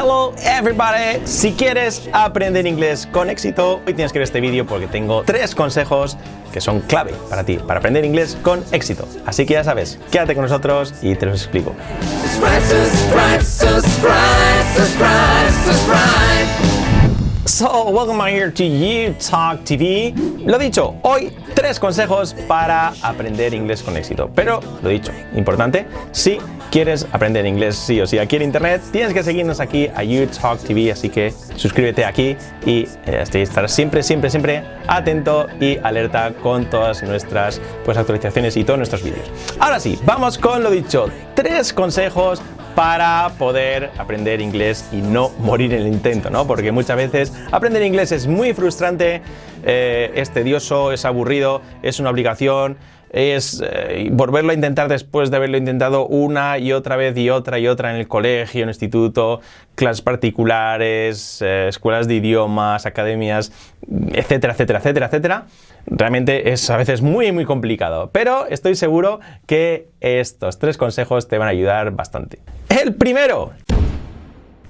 Hello everybody! Si quieres aprender inglés con éxito, hoy tienes que ver este vídeo porque tengo tres consejos que son clave para ti, para aprender inglés con éxito. Así que ya sabes, quédate con nosotros y te los explico. So, welcome here to You Talk TV. Lo dicho, hoy tres consejos para aprender inglés con éxito. Pero, lo dicho, importante, si quieres aprender inglés sí o sí aquí en internet, tienes que seguirnos aquí a You TV, así que suscríbete aquí y eh, estar siempre, siempre, siempre atento y alerta con todas nuestras pues, actualizaciones y todos nuestros vídeos. Ahora sí, vamos con lo dicho, tres consejos para poder aprender inglés y no morir en el intento, ¿no? Porque muchas veces aprender inglés es muy frustrante, eh, es tedioso, es aburrido, es una obligación, es eh, volverlo a intentar después de haberlo intentado una y otra vez y otra y otra en el colegio, en el instituto, clases particulares, eh, escuelas de idiomas, academias, etcétera, etcétera, etcétera, etcétera. Realmente es a veces muy, muy complicado, pero estoy seguro que estos tres consejos te van a ayudar bastante. El primero.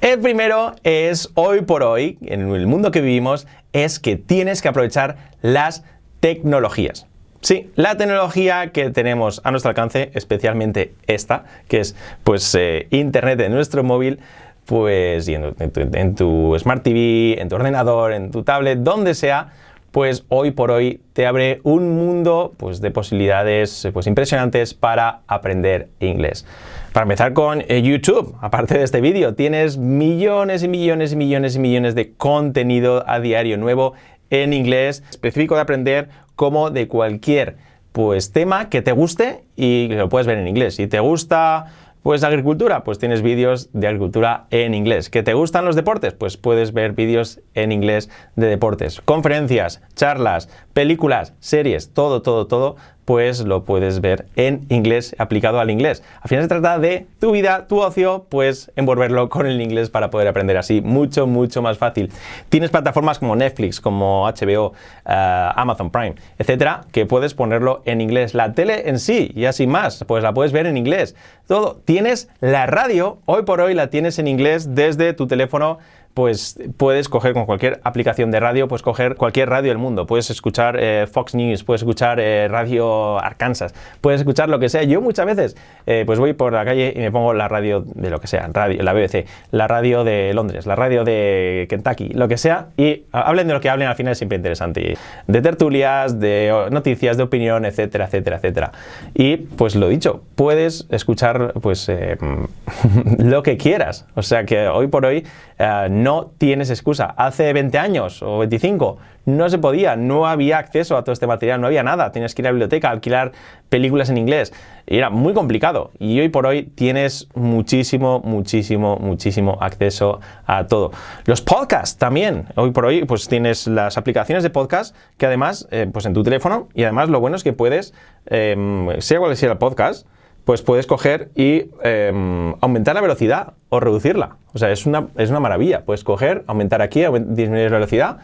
El primero es hoy por hoy, en el mundo que vivimos, es que tienes que aprovechar las tecnologías. Sí, la tecnología que tenemos a nuestro alcance, especialmente esta, que es pues eh, internet en nuestro móvil, pues en, tu, Smart TV, en tu ordenador, en tu tablet, donde sea, pues hoy por hoy te abre un mundo pues, de posibilidades pues, impresionantes para aprender inglés. Para empezar con eh, YouTube, aparte de este vídeo, tienes millones y millones y millones y millones de contenido a diario nuevo en inglés específico de aprender como de cualquier pues tema que te guste y lo puedes ver en inglés. Si te gusta pues agricultura, pues tienes vídeos de agricultura en inglés. ¿Que te gustan los deportes? Pues puedes ver vídeos en inglés de deportes. Conferencias, charlas, películas, series, todo, todo, todo pues lo puedes ver en inglés aplicado al inglés. Al final se trata de tu vida, tu ocio, pues envolverlo con el inglés para poder aprender así mucho, mucho más fácil. Tienes plataformas como Netflix, como HBO, eh, Amazon Prime, etcétera, que puedes ponerlo en inglés. La tele en sí, y así más, pues la puedes ver en inglés. Todo. Tienes la radio, hoy por hoy la tienes en inglés desde tu teléfono pues puedes coger con cualquier aplicación de radio, puedes coger cualquier radio del mundo. Puedes escuchar eh, Fox News, puedes escuchar eh, Radio Arkansas, puedes escuchar lo que sea. Yo muchas veces eh, pues voy por la calle y me pongo la radio de lo que sea, la BBC, la radio de Londres, la radio de Kentucky, lo que sea, y hablen de lo que hablen, al final es siempre interesante. De tertulias, de noticias, de opinión, etcétera, etcétera, etcétera. Y pues lo dicho, puedes escuchar pues lo que quieras. O sea que hoy por hoy no no tienes excusa. Hace 20 años o 25 no se podía, no había acceso a todo este material, no había nada. Tienes que ir a la biblioteca, alquilar películas en inglés. Era muy complicado. Y hoy por hoy tienes muchísimo, muchísimo, muchísimo acceso a todo. Los podcasts también. Hoy por hoy pues tienes las aplicaciones de podcast que además, eh, pues en tu teléfono, y además lo bueno es que puedes, em, sea cual sea el podcast, pues puedes coger y em, aumentar la velocidad o reducirla. O sea, es una, es una maravilla. Puedes coger, aumentar aquí, disminuir la velocidad.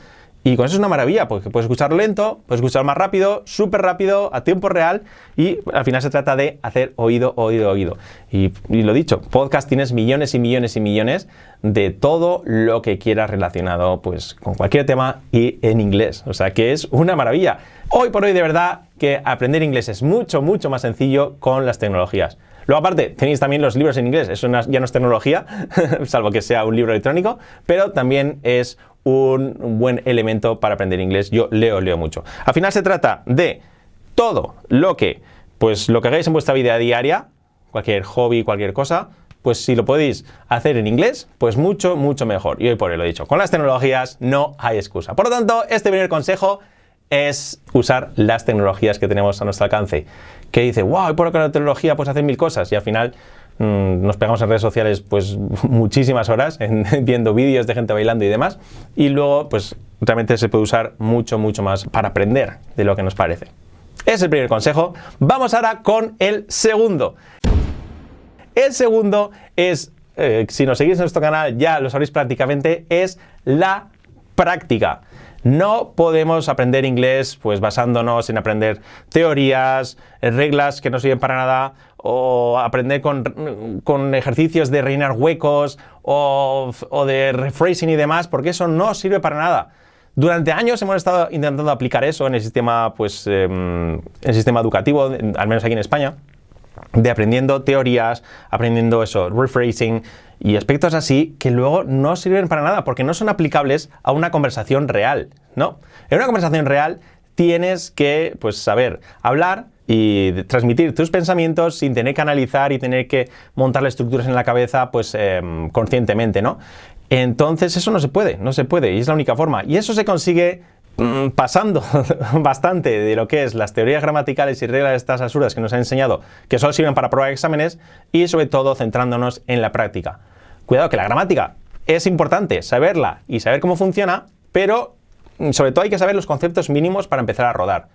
Y con eso es una maravilla, porque puedes escuchar lento, puedes escuchar más rápido, súper rápido, a tiempo real, y al final se trata de hacer oído, oído, oído. Y, lo dicho, podcast tienes millones y millones y millones de todo lo que quieras relacionado pues, con cualquier tema y en inglés. O sea que es una maravilla. Hoy por hoy de verdad que aprender inglés es mucho, mucho más sencillo con las tecnologías. Luego aparte, tenéis también los libros en inglés, eso ya no es tecnología, salvo que sea un libro electrónico, pero también es un buen elemento para aprender inglés. Yo leo, leo mucho. Al final se trata de todo lo que, pues lo que hagáis en vuestra vida diaria, cualquier hobby, cualquier cosa, pues si lo podéis hacer en inglés, pues mucho, mucho mejor. Y hoy por hoy lo he dicho, con las tecnologías no hay excusa. Por lo tanto, este primer consejo es usar las tecnologías que tenemos a nuestro alcance. Que dice, wow, por la tecnología pues hacer mil cosas y al final nos pegamos en redes sociales pues muchísimas horas viendo vídeos de gente bailando y demás y luego pues realmente se puede usar mucho, mucho más para aprender de lo que nos parece. Es el primer consejo. Vamos ahora con el segundo. El segundo es, eh, si nos seguís en nuestro canal ya lo sabréis prácticamente, es la práctica. No podemos aprender inglés pues basándonos en aprender teorías, reglas que no sirven para nada o aprender con, ejercicios de reinar huecos o, de rephrasing y demás, porque eso no sirve para nada. Durante años hemos estado intentando aplicar eso en el sistema, pues, em, el sistema educativo, al menos aquí en España, de aprendiendo teorías, aprendiendo eso, rephrasing y aspectos así que luego no sirven para nada porque no son aplicables a una conversación real, ¿no? En una conversación real tienes que, pues, saber hablar y transmitir tus pensamientos sin tener que analizar y tener que montar estructuras en la cabeza, pues, em, conscientemente, ¿no? Entonces eso no se puede, no se puede y es la única forma. Y eso se consigue pasando bastante de lo que es las teorías gramaticales y reglas de estas absurdas que nos han enseñado, que solo sirven para probar exámenes, y sobre todo centrándonos en la práctica. Cuidado que la gramática es importante saberla y saber cómo funciona, pero mm, sobre todo hay que saber los conceptos mínimos para empezar a rodar.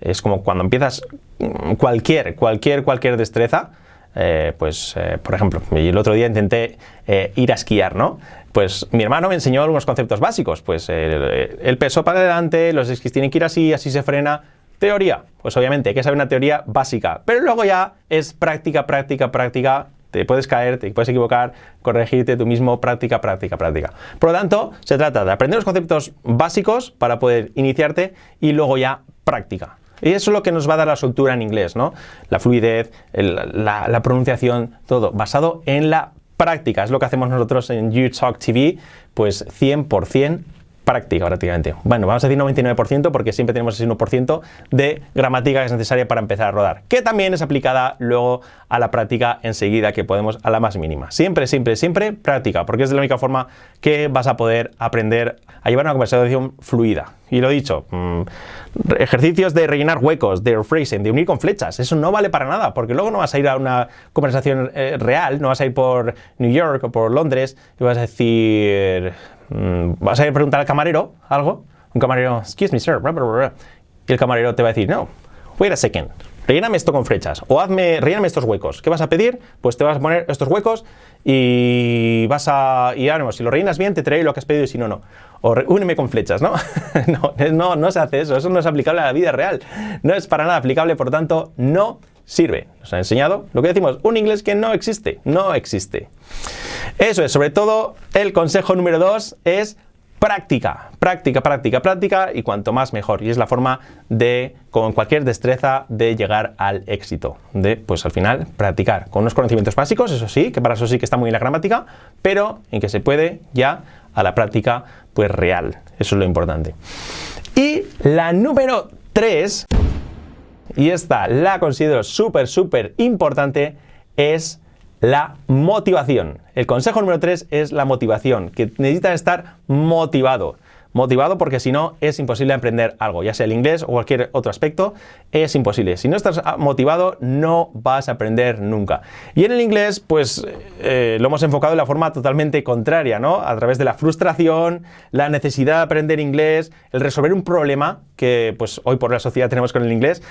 Es como cuando empiezas mm, cualquier, cualquier, cualquier destreza, eh, pues, eh, por ejemplo, el otro día intenté eh, ir a esquiar, ¿no? Pues mi hermano me enseñó algunos conceptos básicos, pues el, peso para adelante, los esquís tienen que ir así, así se frena. Teoría, pues obviamente hay que saber una teoría básica, pero luego ya es práctica, práctica, práctica, te puedes caer, te puedes equivocar, corregirte tú mismo, práctica, práctica, práctica. Por lo tanto, se trata de aprender los conceptos básicos para poder iniciarte y luego ya práctica. Y eso es lo que nos va a dar la soltura en inglés, ¿no? La fluidez, la, pronunciación, todo basado en la práctica. Es lo que hacemos nosotros en YouTalk TV, pues 100% práctica prácticamente. Bueno, vamos a decir 99% porque siempre tenemos ese 1% de gramática que es necesaria para empezar a rodar, que también es aplicada luego a la práctica enseguida que podemos a la más mínima. Siempre, siempre, siempre práctica, porque es la única forma que vas a poder aprender a llevar una conversación fluida. Y lo dicho, mm, ejercicios de rellenar huecos, de rephrasing, de unir con flechas, eso no vale para nada, porque luego no vas a ir a una conversación eh, real, no vas a ir por New York o por Londres y vas a decir Mm, vas a ir a preguntar al camarero algo, un camarero, excuse me, sir, y el camarero te va a decir, no, wait a second, relléname esto con flechas, o hazme, relléname estos huecos. ¿Qué vas a pedir? Pues te vas a poner estos huecos y vas a, y ánimo, si lo rellenas bien, te traeré lo que has pedido y si no, no. O úneme con flechas, ¿no? no, no, no se hace eso, eso no es aplicable a la vida real, no es para nada aplicable, por tanto, no sirve. Nos ha enseñado lo que decimos, un inglés que no existe, no existe. Eso es, sobre todo el consejo número dos es práctica, práctica, práctica, práctica y cuanto más mejor. Y es la forma de, con cualquier destreza, de llegar al éxito. De, pues al final, practicar con unos conocimientos básicos, eso sí, que para eso sí que está muy bien la gramática, pero en que se puede ya a la práctica, pues real. Eso es lo importante. Y la número tres y esta la considero súper, súper importante, es la motivación. El consejo número 3 es la motivación, que necesitas estar motivado. Motivado porque si no es imposible aprender algo, ya sea el inglés o cualquier otro aspecto, es imposible. Si no estás motivado no vas a aprender nunca. Y en el inglés pues eh, lo hemos enfocado de la forma totalmente contraria, ¿no? A través de la frustración, la necesidad de aprender inglés, el resolver un problema que pues hoy por la sociedad tenemos con el inglés,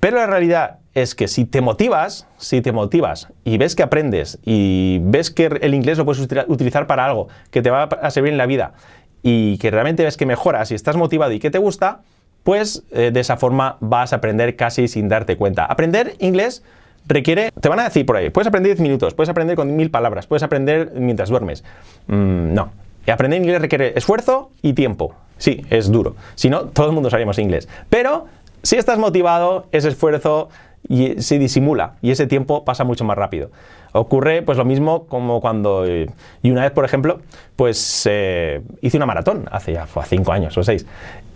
pero la realidad es que si te motivas, si te motivas y ves que aprendes y ves que el inglés lo puedes utilizar para algo que te va a servir en la vida y que realmente ves que mejoras y estás motivado y que te gusta, pues eh, de esa forma vas a aprender casi sin darte cuenta. Aprender inglés requiere, te van a decir por ahí, puedes aprender 10 minutos, puedes aprender con mil palabras, puedes aprender mientras duermes. Mm, no, aprender inglés requiere esfuerzo y tiempo. Sí, es duro. Si no, todo el mundo sabríamos inglés. Pero si estás motivado, ese esfuerzo se disimula y ese tiempo pasa mucho más rápido. Ocurre pues lo mismo como cuando, y una vez por ejemplo, pues eh, hice una maratón hace ya fue cinco años o seis.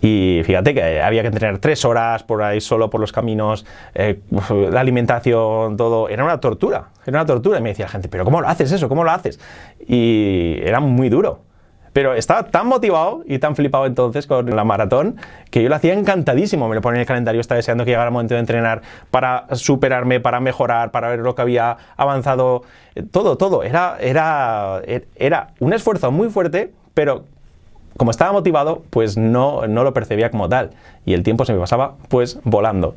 Y fíjate que había que entrenar tres horas por ahí solo por los caminos, eh, la alimentación, todo. Era una tortura, era una tortura. Y me decía la gente, pero ¿cómo lo haces eso? ¿Cómo lo haces? Y era muy duro. Pero estaba tan motivado y tan flipado entonces con la maratón que yo lo hacía encantadísimo. Me lo ponía en el calendario, estaba deseando que llegara el momento de entrenar para superarme, para mejorar, para ver lo que había avanzado. Eh, todo, todo. Era, era, era un esfuerzo muy fuerte, pero como estaba motivado, pues no, no lo percibía como tal. Y el tiempo se me pasaba pues volando.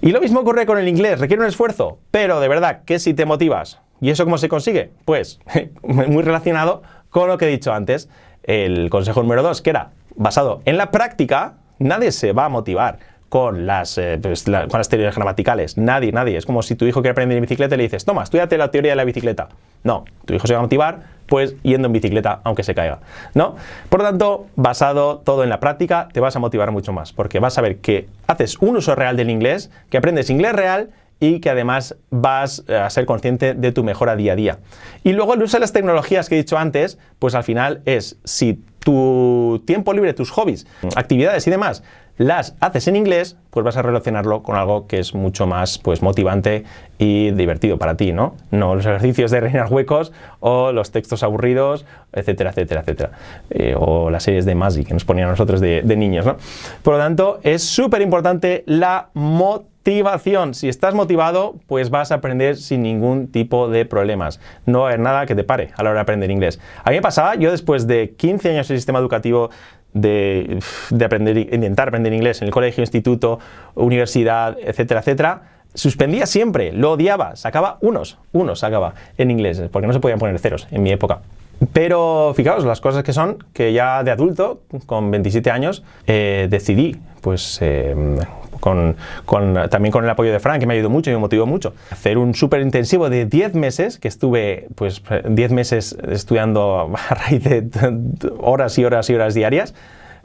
Y lo mismo ocurre con el inglés. Requiere un esfuerzo, pero de verdad que si te motivas, ¿y eso cómo se consigue? Pues muy relacionado con lo que he dicho antes. el consejo número dos, que era basado en la práctica, nadie se va a motivar con las, eh, pues, con las teorías gramaticales. Nadie, nadie. Es como si tu hijo quiere aprender en bicicleta y le dices, toma, estudiate la teoría de la bicicleta. No, tu hijo se va a motivar pues yendo en bicicleta aunque se caiga, ¿no? Por lo tanto, basado todo en la práctica, te vas a motivar mucho más, porque vas a ver que haces un uso real del inglés, que aprendes inglés real y que además vas eh, a ser consciente de tu mejora día a día. Y luego el uso de las tecnologías que he dicho antes, pues al final es si tu tiempo libre, tus hobbies, actividades y demás las haces en inglés, pues vas a relacionarlo con algo que es mucho más pues, motivante y divertido para ti, ¿no? No los ejercicios de rellenar huecos o los textos aburridos, etcétera, etcétera, etcétera. Eh, o las series de Magic que nos ponían a nosotros de, de niños, ¿no? Por lo tanto, es súper importante la motivación. Si estás motivado, pues vas a aprender sin ningún tipo de problemas. No va a haber nada que te pare a la hora de aprender inglés. A mí me pasaba, yo después de 15 años en el sistema educativo de, aprender, intentar aprender inglés en el colegio, instituto, universidad, etcétera, etcétera, suspendía siempre, lo odiaba, sacaba unos, unos sacaba en inglés, porque no se podían poner ceros en mi época. Pero fijaos, las cosas que son, que ya de adulto, con 27 años, eh, decidí pues eh, con, también con el apoyo de Frank, que me ayudó mucho y me motivó mucho. Hacer un súper intensivo de 10 meses, que estuve pues 10 meses estudiando a raíz de horas y horas y horas diarias,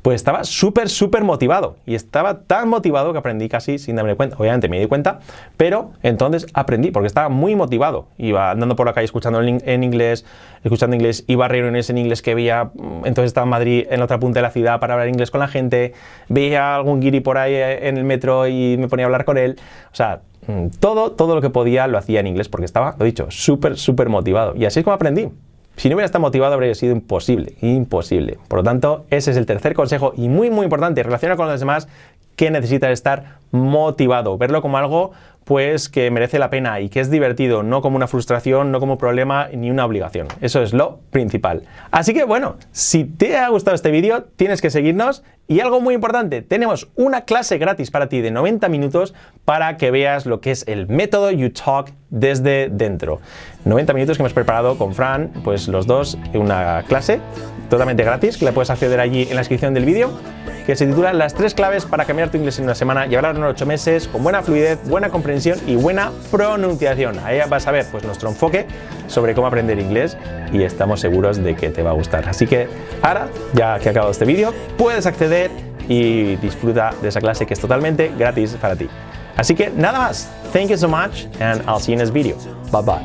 pues estaba súper, súper motivado. Y estaba tan motivado que aprendí casi sin darme cuenta. Obviamente me di cuenta, pero entonces aprendí porque estaba muy motivado. Iba andando por la calle escuchando en inglés, escuchando inglés, iba a reuniones en inglés que veía, mm, entonces estaba en Madrid, en otra punta de la ciudad, para hablar inglés con la gente. Veía algún guiri por ahí eh, en el metro y me ponía a hablar con él. O sea, mm, todo, todo lo que podía lo hacía en inglés porque estaba, lo dicho, súper, súper motivado. Y así es como aprendí. Si no hubiera estado motivado habría sido imposible, imposible. Por lo tanto, ese es el tercer consejo y muy muy importante, relacionado con los demás, que necesitas estar motivado, verlo como algo pues que merece la pena y que es divertido, no como una frustración, no como problema ni una obligación. Eso es lo principal. Así que bueno, si te ha gustado este vídeo, tienes que seguirnos y algo muy importante, tenemos una clase gratis para ti de 90 minutos para que veas lo que es el método YouTalk desde dentro. 90 minutos que hemos preparado con Fran, pues los dos, una clase totalmente gratis que la puedes acceder allí en la descripción del vídeo que se titula Las tres claves para cambiar tu inglés en una semana y hablar en ocho meses con buena fluidez, buena comprensión y buena pronunciación. Ahí vas a ver pues, nuestro enfoque sobre cómo aprender inglés y estamos seguros de que te va a gustar. Así que ahora, ya que ha acabado este vídeo, puedes acceder y disfruta de esa clase que es totalmente gratis para ti. Así que nada más. Thank you so much and I'll see you in this video. Bye bye.